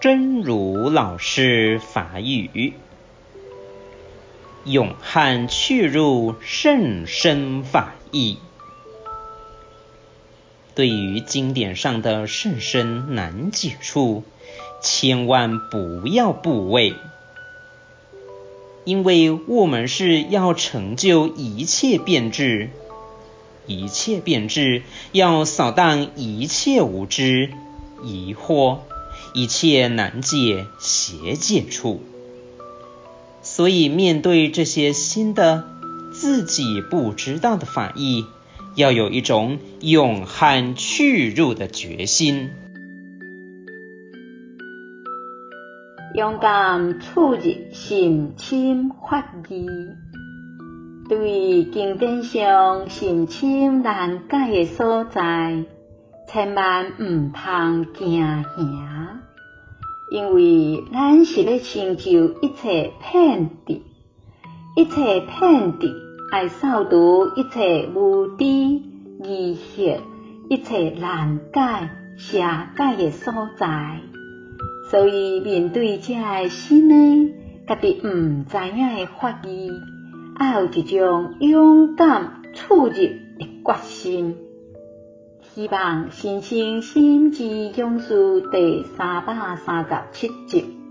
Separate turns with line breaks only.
真如老师法语，永汉去入甚深法义。对于经典上的甚深难解处，千万不要怖畏，因为我们是要成就一切变质，一切变质要扫荡一切无知、疑惑、一切难解邪见处。所以面对这些新的自己不知道的法义，要有一种永汉去入的决心。
勇敢处入甚深法义，对于经典上甚深难解的所在，千万唔通惊吓，因为咱是咧成就一切辩智，一切辩智爱扫除一切无知、疑惑、一切难解邪见的所在。所以面对这个新的、家己唔知影的法义，要有一种勇敢处入的决心。希望新生心之勇士第三百三十七集。